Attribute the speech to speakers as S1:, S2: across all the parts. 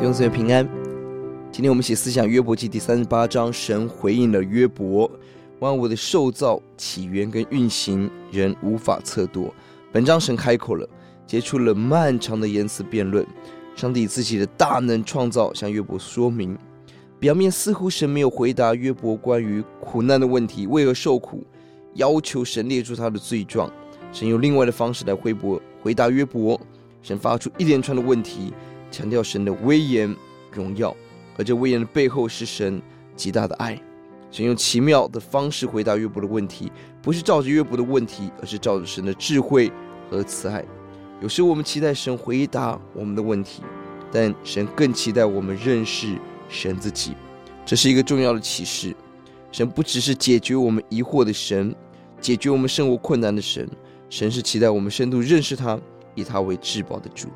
S1: 兄姊妹平安。今天我们写思想约伯记第三十八章，神回应了约伯，万物的受造起源跟运行，人无法测度。本章神开口了，结出了漫长的言辞辩论。上帝以自己的大能创造向约伯说明，表面似乎神没有回答约伯关于苦难的问题，为何受苦，要求神列出他的罪状。神用另外的方式来回驳回答约伯。神发出一连串的问题，强调神的威严荣耀，而这威严的背后是神极大的爱。神用奇妙的方式回答约伯的问题，不是照着约伯的问题，而是照着神的智慧和慈爱。有时我们期待神回答我们的问题，但神更期待我们认识神自己。这是一个重要的启示。神不只是解决我们疑惑的神，解决我们生活困难的神。神是期待我们深度认识他，以他为至宝的主。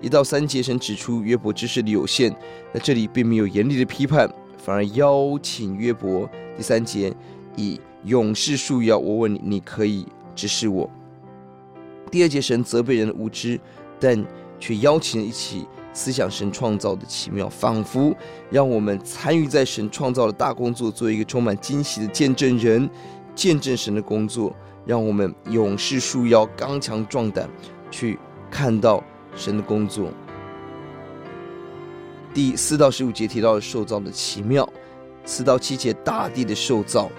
S1: 一到三节，神指出约伯知识的有限，那这里并没有严厉的批判，反而邀请约伯。第三节以勇士束腰，我问你，你可以指示我。第二节，神责备人的无知，但却邀请一起思想神创造的奇妙，仿佛让我们参与在神创造的大工作，做一个充满惊喜的见证人，见证神的工作。让我们勇士束腰，刚强壮胆，去看到神的工作。第四到十五节提到了受造的奇妙，四到七节大地的受造，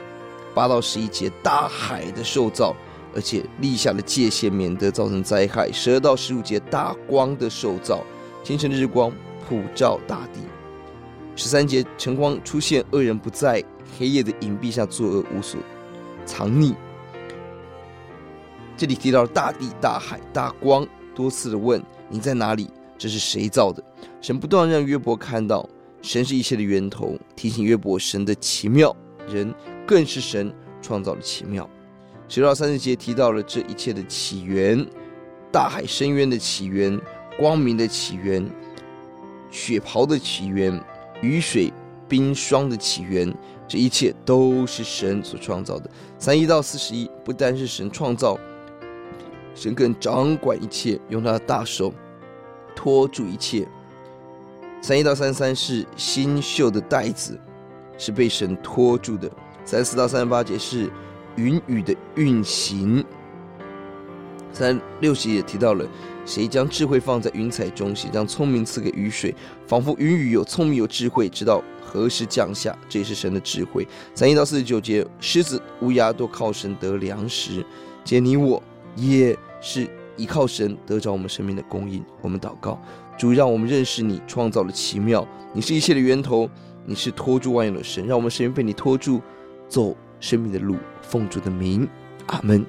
S1: 八到十一节大海的受造，而且立下了界限，免得造成灾害。十二到十五节大光的受造，清晨的日光普照大地。十三节晨光出现，恶人不在，黑夜的隐蔽下作恶无所藏匿。这里提到了大地、大海、大光，多次的问你在哪里？这是谁造的？神不断让约伯看到神是一切的源头，提醒约伯神的奇妙，人更是神创造的奇妙。十到三十节提到了这一切的起源：大海深渊的起源、光明的起源、雪袍的起源、雨水冰霜的起源，这一切都是神所创造的。三一到四十一，不单是神创造。神更掌管一切，用他的大手托住一切。三一到三三是新绣的带子，是被神托住的。三四到三十八节是云雨的运行。三六节也提到了，谁将智慧放在云彩中，谁将聪明赐给雨水，仿佛云雨有聪明有智慧，知道何时降下，这也是神的智慧。三一到四十九节，狮子乌鸦都靠神得粮食，接你我。也是依靠神得着我们生命的供应。我们祷告，主让我们认识你创造的奇妙。你是一切的源头，你是托住万有的神，让我们生命被你托住，走生命的路。奉主的名，阿门。